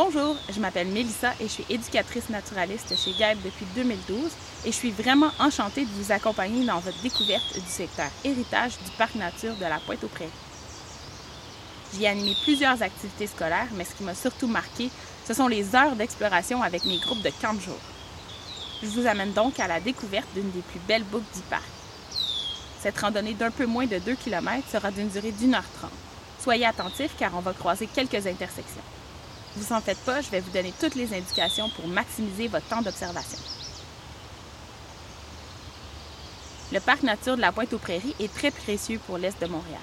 Bonjour, je m'appelle Mélissa et je suis éducatrice naturaliste chez GAEB depuis 2012 et je suis vraiment enchantée de vous accompagner dans votre découverte du secteur héritage du parc nature de la Pointe-aux-Prairies. J'y ai animé plusieurs activités scolaires, mais ce qui m'a surtout marqué, ce sont les heures d'exploration avec mes groupes de 15 jours. Je vous amène donc à la découverte d'une des plus belles boucles du parc. Cette randonnée d'un peu moins de 2 km sera d'une durée d'une heure trente. Soyez attentifs car on va croiser quelques intersections. Vous en faites pas, je vais vous donner toutes les indications pour maximiser votre temps d'observation. Le parc nature de la Pointe-aux-Prairies est très précieux pour l'Est de Montréal.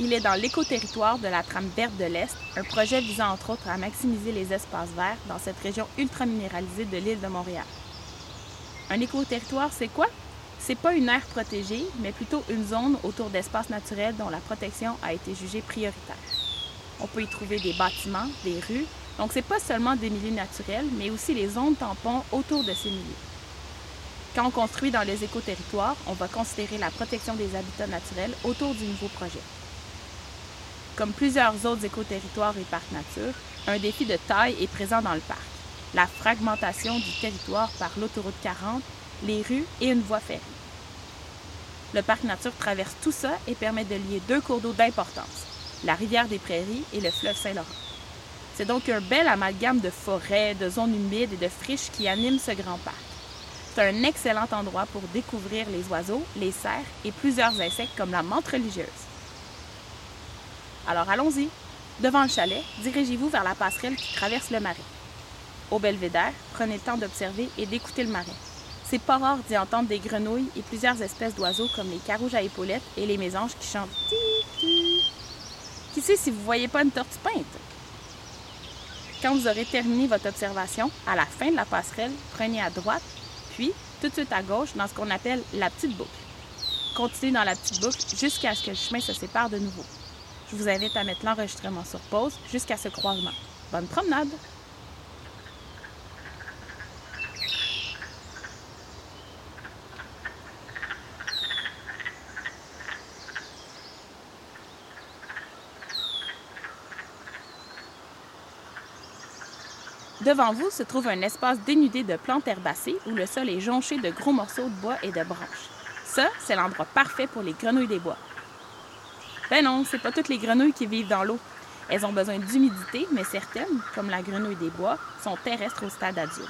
Il est dans l'éco-territoire de la trame verte de l'Est, un projet visant entre autres à maximiser les espaces verts dans cette région ultra-minéralisée de l'île de Montréal. Un éco-territoire, c'est quoi? C'est pas une aire protégée, mais plutôt une zone autour d'espaces naturels dont la protection a été jugée prioritaire. On peut y trouver des bâtiments, des rues. Donc, c'est pas seulement des milieux naturels, mais aussi les zones tampons autour de ces milieux. Quand on construit dans les écoterritoires, on va considérer la protection des habitats naturels autour du nouveau projet. Comme plusieurs autres écoterritoires et parcs nature, un défi de taille est présent dans le parc. La fragmentation du territoire par l'autoroute 40, les rues et une voie ferrée. Le parc nature traverse tout ça et permet de lier deux cours d'eau d'importance, la rivière des Prairies et le fleuve Saint-Laurent. C'est donc un bel amalgame de forêts, de zones humides et de friches qui anime ce grand parc. C'est un excellent endroit pour découvrir les oiseaux, les cerfs et plusieurs insectes comme la menthe religieuse. Alors allons-y. Devant le chalet, dirigez-vous vers la passerelle qui traverse le marais. Au belvédère, prenez le temps d'observer et d'écouter le marais. C'est pas rare d'y entendre des grenouilles et plusieurs espèces d'oiseaux comme les carouges à épaulettes et les mésanges qui chantent qui sait si vous ne voyez pas une tortue peinte? Quand vous aurez terminé votre observation, à la fin de la passerelle, prenez à droite, puis tout de suite à gauche dans ce qu'on appelle la petite boucle. Continuez dans la petite boucle jusqu'à ce que le chemin se sépare de nouveau. Je vous invite à mettre l'enregistrement sur pause jusqu'à ce croisement. Bonne promenade! Devant vous se trouve un espace dénudé de plantes herbacées où le sol est jonché de gros morceaux de bois et de branches. Ça, c'est l'endroit parfait pour les grenouilles des bois. Ben non, c'est pas toutes les grenouilles qui vivent dans l'eau. Elles ont besoin d'humidité, mais certaines, comme la grenouille des bois, sont terrestres au stade adulte.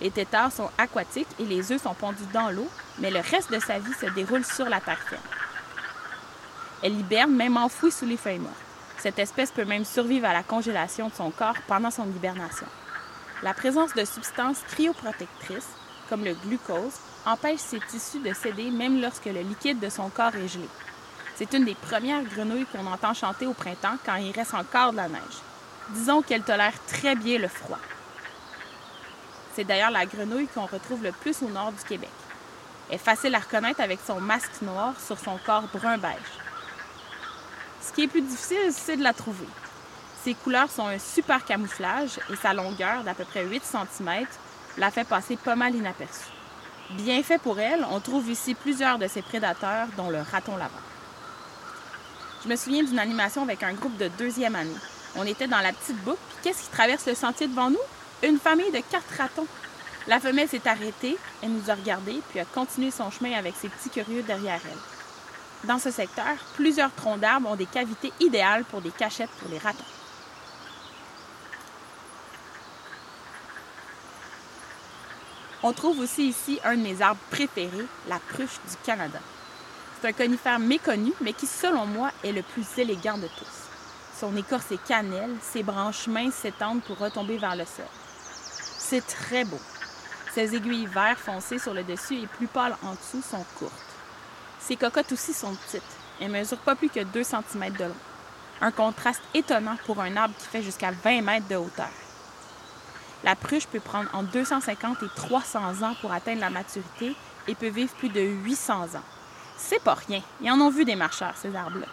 Les têtards sont aquatiques et les œufs sont pondus dans l'eau, mais le reste de sa vie se déroule sur la terre ferme. Elle hiberne même enfouie sous les feuilles mortes. Cette espèce peut même survivre à la congélation de son corps pendant son hibernation. La présence de substances cryoprotectrices, comme le glucose, empêche ses tissus de céder même lorsque le liquide de son corps est gelé. C'est une des premières grenouilles qu'on entend chanter au printemps quand il reste encore de la neige. Disons qu'elle tolère très bien le froid. C'est d'ailleurs la grenouille qu'on retrouve le plus au nord du Québec. Elle est facile à reconnaître avec son masque noir sur son corps brun-beige. Ce qui est plus difficile, c'est de la trouver. Ses couleurs sont un super camouflage et sa longueur d'à peu près 8 cm la fait passer pas mal inaperçue. Bien fait pour elle, on trouve ici plusieurs de ses prédateurs, dont le raton laveur. Je me souviens d'une animation avec un groupe de deuxième année. On était dans la petite boucle, puis qu'est-ce qui traverse le sentier devant nous? Une famille de quatre ratons. La femelle s'est arrêtée, elle nous a regardés, puis a continué son chemin avec ses petits curieux derrière elle. Dans ce secteur, plusieurs troncs d'arbres ont des cavités idéales pour des cachettes pour les ratons. On trouve aussi ici un de mes arbres préférés, la pruche du Canada. C'est un conifère méconnu, mais qui, selon moi, est le plus élégant de tous. Son écorce est cannelle, ses branches minces s'étendent pour retomber vers le sol. C'est très beau. Ses aiguilles vert foncé sur le dessus et plus pâles en dessous sont courtes. Ces cocottes aussi sont petites. Elles mesurent pas plus que 2 cm de long. Un contraste étonnant pour un arbre qui fait jusqu'à 20 mètres de hauteur. La pruche peut prendre entre 250 et 300 ans pour atteindre la maturité et peut vivre plus de 800 ans. C'est pas rien. Ils en ont vu des marcheurs, ces arbres-là.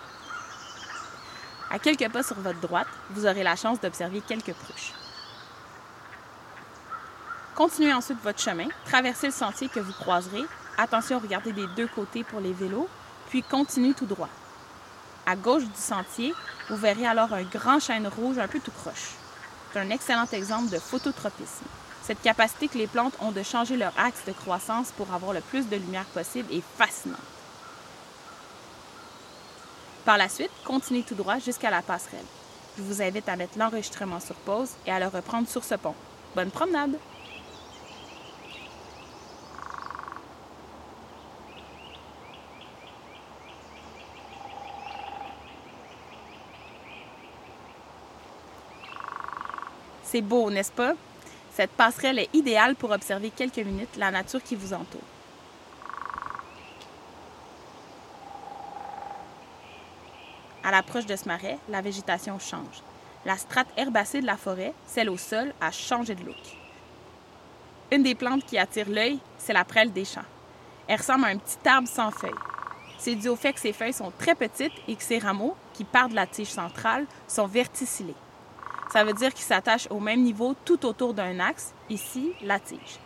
À quelques pas sur votre droite, vous aurez la chance d'observer quelques pruches. Continuez ensuite votre chemin, traversez le sentier que vous croiserez Attention, regardez des deux côtés pour les vélos, puis continuez tout droit. À gauche du sentier, vous verrez alors un grand chêne rouge un peu tout croche. est un excellent exemple de phototropisme. Cette capacité que les plantes ont de changer leur axe de croissance pour avoir le plus de lumière possible est fascinante. Par la suite, continuez tout droit jusqu'à la passerelle. Je vous invite à mettre l'enregistrement sur pause et à le reprendre sur ce pont. Bonne promenade! C'est beau, n'est-ce pas? Cette passerelle est idéale pour observer quelques minutes la nature qui vous entoure. À l'approche de ce marais, la végétation change. La strate herbacée de la forêt, celle au sol, a changé de look. Une des plantes qui attire l'œil, c'est la prêle des champs. Elle ressemble à un petit arbre sans feuilles. C'est dû au fait que ses feuilles sont très petites et que ses rameaux, qui partent de la tige centrale, sont verticillés. Ça veut dire qu'ils s'attachent au même niveau tout autour d'un axe, ici la tige.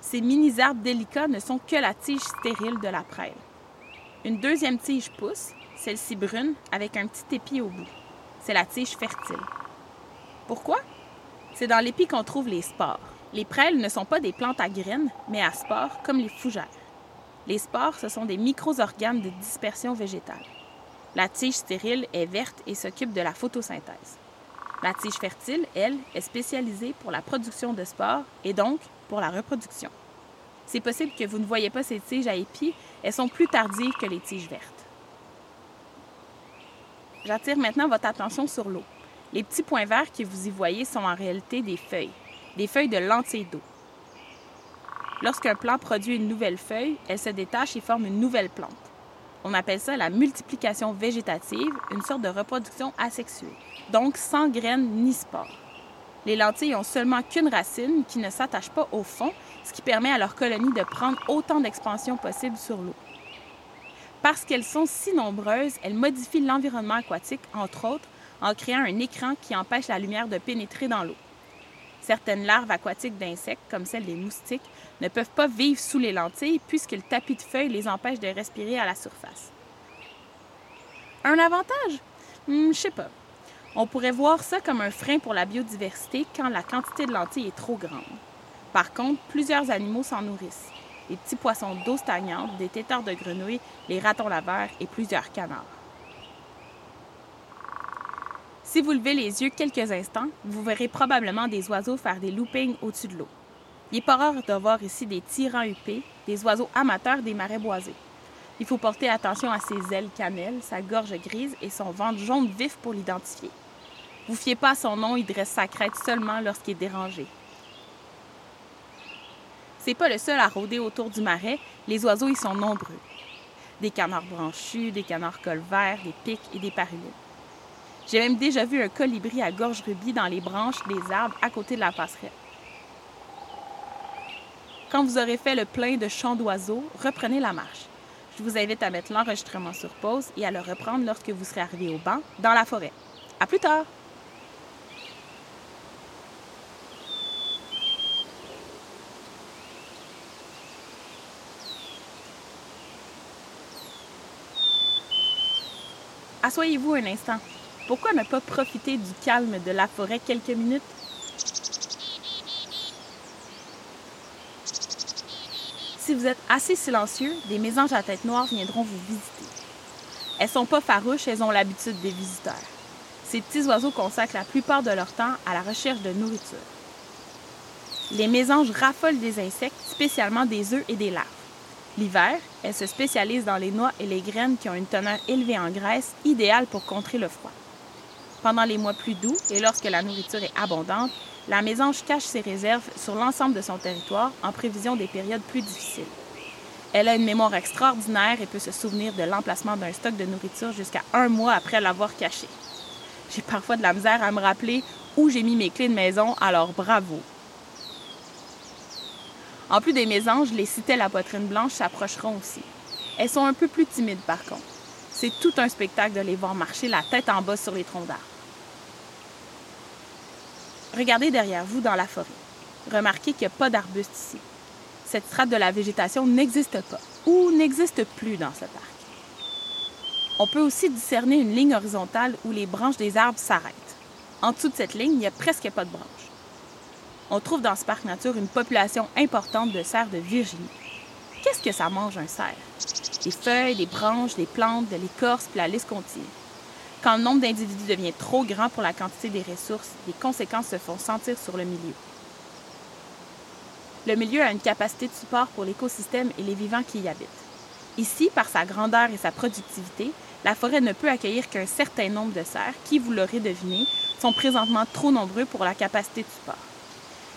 Ces mini-arbres délicats ne sont que la tige stérile de la prêle. Une deuxième tige pousse, celle-ci brune, avec un petit épi au bout. C'est la tige fertile. Pourquoi? C'est dans l'épi qu'on trouve les spores. Les prêles ne sont pas des plantes à graines, mais à spores, comme les fougères. Les spores, ce sont des micro-organes de dispersion végétale. La tige stérile est verte et s'occupe de la photosynthèse. La tige fertile, elle, est spécialisée pour la production de spores et donc pour la reproduction. C'est possible que vous ne voyez pas ces tiges à épis, elles sont plus tardives que les tiges vertes. J'attire maintenant votre attention sur l'eau. Les petits points verts que vous y voyez sont en réalité des feuilles, des feuilles de lentilles d'eau. Lorsqu'un plant produit une nouvelle feuille, elle se détache et forme une nouvelle plante. On appelle ça la multiplication végétative, une sorte de reproduction asexuée, donc sans graines ni spores. Les lentilles ont seulement qu'une racine qui ne s'attache pas au fond, ce qui permet à leur colonie de prendre autant d'expansion possible sur l'eau. Parce qu'elles sont si nombreuses, elles modifient l'environnement aquatique, entre autres, en créant un écran qui empêche la lumière de pénétrer dans l'eau. Certaines larves aquatiques d'insectes, comme celles des moustiques, ne peuvent pas vivre sous les lentilles puisque le tapis de feuilles les empêche de respirer à la surface. Un avantage? Hmm, je sais pas. On pourrait voir ça comme un frein pour la biodiversité quand la quantité de lentilles est trop grande. Par contre, plusieurs animaux s'en nourrissent. Les petits poissons d'eau stagnante, des têtards de grenouilles, les ratons laveurs et plusieurs canards. Si vous levez les yeux quelques instants, vous verrez probablement des oiseaux faire des loopings au-dessus de l'eau. Il n'est pas rare de voir ici des tyrans huppés, des oiseaux amateurs des marais boisés. Il faut porter attention à ses ailes cannelles, sa gorge grise et son ventre jaune vif pour l'identifier. Vous fiez pas à son nom, il dresse sa crête seulement lorsqu'il est dérangé. C'est pas le seul à rôder autour du marais, les oiseaux y sont nombreux. Des canards branchus, des canards colverts, des pics et des parulines. J'ai même déjà vu un colibri à gorge rubis dans les branches des arbres à côté de la passerelle. Quand vous aurez fait le plein de chants d'oiseaux, reprenez la marche. Je vous invite à mettre l'enregistrement sur pause et à le reprendre lorsque vous serez arrivé au banc dans la forêt. À plus tard! Assoyez-vous un instant. Pourquoi ne pas profiter du calme de la forêt quelques minutes? Si vous êtes assez silencieux, des mésanges à tête noire viendront vous visiter. Elles sont pas farouches, elles ont l'habitude des visiteurs. Ces petits oiseaux consacrent la plupart de leur temps à la recherche de nourriture. Les mésanges raffolent des insectes, spécialement des œufs et des larves. L'hiver, elles se spécialisent dans les noix et les graines qui ont une teneur élevée en graisse, idéale pour contrer le froid. Pendant les mois plus doux et lorsque la nourriture est abondante, la mésange cache ses réserves sur l'ensemble de son territoire en prévision des périodes plus difficiles. Elle a une mémoire extraordinaire et peut se souvenir de l'emplacement d'un stock de nourriture jusqu'à un mois après l'avoir caché. J'ai parfois de la misère à me rappeler où j'ai mis mes clés de maison, alors bravo. En plus des mésanges, les citelles à poitrine blanche s'approcheront aussi. Elles sont un peu plus timides par contre. C'est tout un spectacle de les voir marcher la tête en bas sur les troncs d'arbres. Regardez derrière vous dans la forêt. Remarquez qu'il n'y a pas d'arbustes ici. Cette strate de la végétation n'existe pas ou n'existe plus dans ce parc. On peut aussi discerner une ligne horizontale où les branches des arbres s'arrêtent. En dessous de cette ligne, il n'y a presque pas de branches. On trouve dans ce parc nature une population importante de cerfs de Virginie. Qu'est-ce que ça mange un cerf? Des feuilles, des branches, des plantes, de l'écorce, puis la liste continue. Quand le nombre d'individus devient trop grand pour la quantité des ressources, les conséquences se font sentir sur le milieu. Le milieu a une capacité de support pour l'écosystème et les vivants qui y habitent. Ici, par sa grandeur et sa productivité, la forêt ne peut accueillir qu'un certain nombre de cerfs qui, vous l'aurez deviné, sont présentement trop nombreux pour la capacité de support.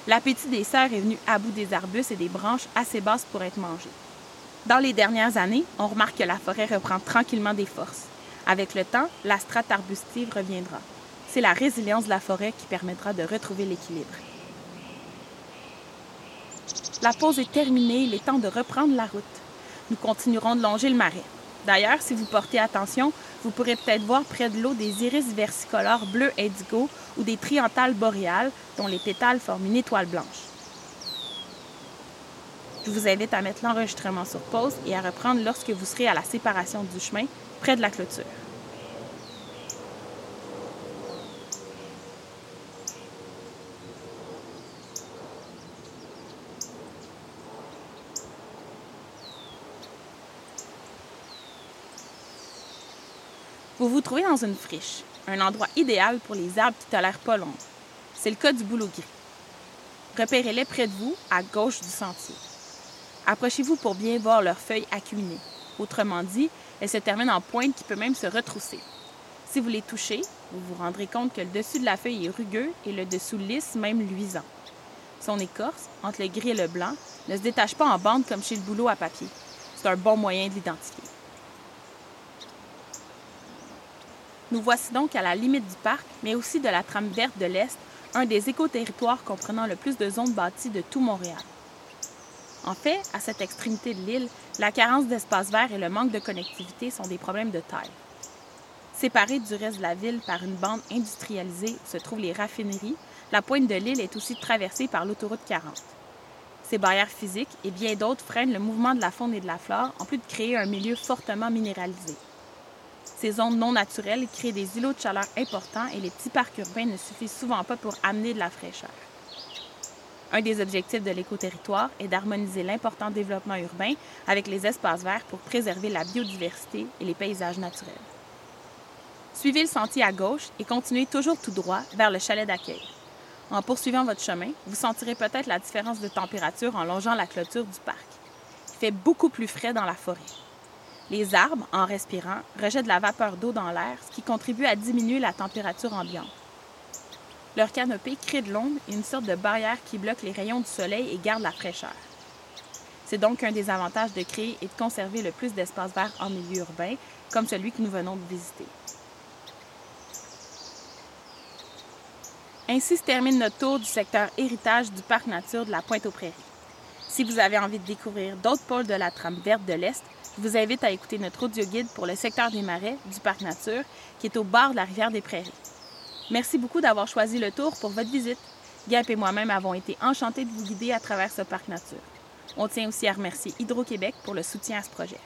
L'appétit des cerfs est venu à bout des arbustes et des branches assez basses pour être mangés. Dans les dernières années, on remarque que la forêt reprend tranquillement des forces. Avec le temps, la strate arbustive reviendra. C'est la résilience de la forêt qui permettra de retrouver l'équilibre. La pause est terminée, il est temps de reprendre la route. Nous continuerons de longer le marais. D'ailleurs, si vous portez attention, vous pourrez peut-être voir près de l'eau des iris versicolores bleu indigo ou des triantales boréales dont les pétales forment une étoile blanche. Je vous invite à mettre l'enregistrement sur pause et à reprendre lorsque vous serez à la séparation du chemin, près de la clôture. Vous vous trouvez dans une friche, un endroit idéal pour les arbres qui tolèrent pas l'ombre. C'est le cas du bouleau gris. Repérez-les près de vous, à gauche du sentier. Approchez-vous pour bien voir leurs feuilles acuminées. Autrement dit, elles se terminent en pointe qui peut même se retrousser. Si vous les touchez, vous vous rendrez compte que le dessus de la feuille est rugueux et le dessous lisse, même luisant. Son écorce, entre le gris et le blanc, ne se détache pas en bande comme chez le bouleau à papier. C'est un bon moyen de l'identifier. Nous voici donc à la limite du parc, mais aussi de la trame verte de l'Est, un des éco-territoires comprenant le plus de zones bâties de tout Montréal. En fait, à cette extrémité de l'île, la carence d'espace vert et le manque de connectivité sont des problèmes de taille. Séparée du reste de la ville par une bande industrialisée se trouvent les raffineries, la pointe de l'île est aussi traversée par l'autoroute 40. Ces barrières physiques et bien d'autres freinent le mouvement de la faune et de la flore, en plus de créer un milieu fortement minéralisé. Ces zones non naturelles créent des îlots de chaleur importants et les petits parcs urbains ne suffisent souvent pas pour amener de la fraîcheur. Un des objectifs de l'écoterritoire est d'harmoniser l'important développement urbain avec les espaces verts pour préserver la biodiversité et les paysages naturels. Suivez le sentier à gauche et continuez toujours tout droit vers le chalet d'accueil. En poursuivant votre chemin, vous sentirez peut-être la différence de température en longeant la clôture du parc. Il fait beaucoup plus frais dans la forêt. Les arbres, en respirant, rejettent de la vapeur d'eau dans l'air, ce qui contribue à diminuer la température ambiante. Leur canopée crée de l'ombre et une sorte de barrière qui bloque les rayons du soleil et garde la fraîcheur. C'est donc un des avantages de créer et de conserver le plus d'espaces verts en milieu urbain, comme celui que nous venons de visiter. Ainsi se termine notre tour du secteur héritage du parc nature de la Pointe-aux-Prairies. Si vous avez envie de découvrir d'autres pôles de la trame verte de l'Est, vous invite à écouter notre audio-guide pour le secteur des marais du parc nature qui est au bord de la rivière des Prairies. Merci beaucoup d'avoir choisi le tour pour votre visite. Gap et moi-même avons été enchantés de vous guider à travers ce parc nature. On tient aussi à remercier Hydro-Québec pour le soutien à ce projet.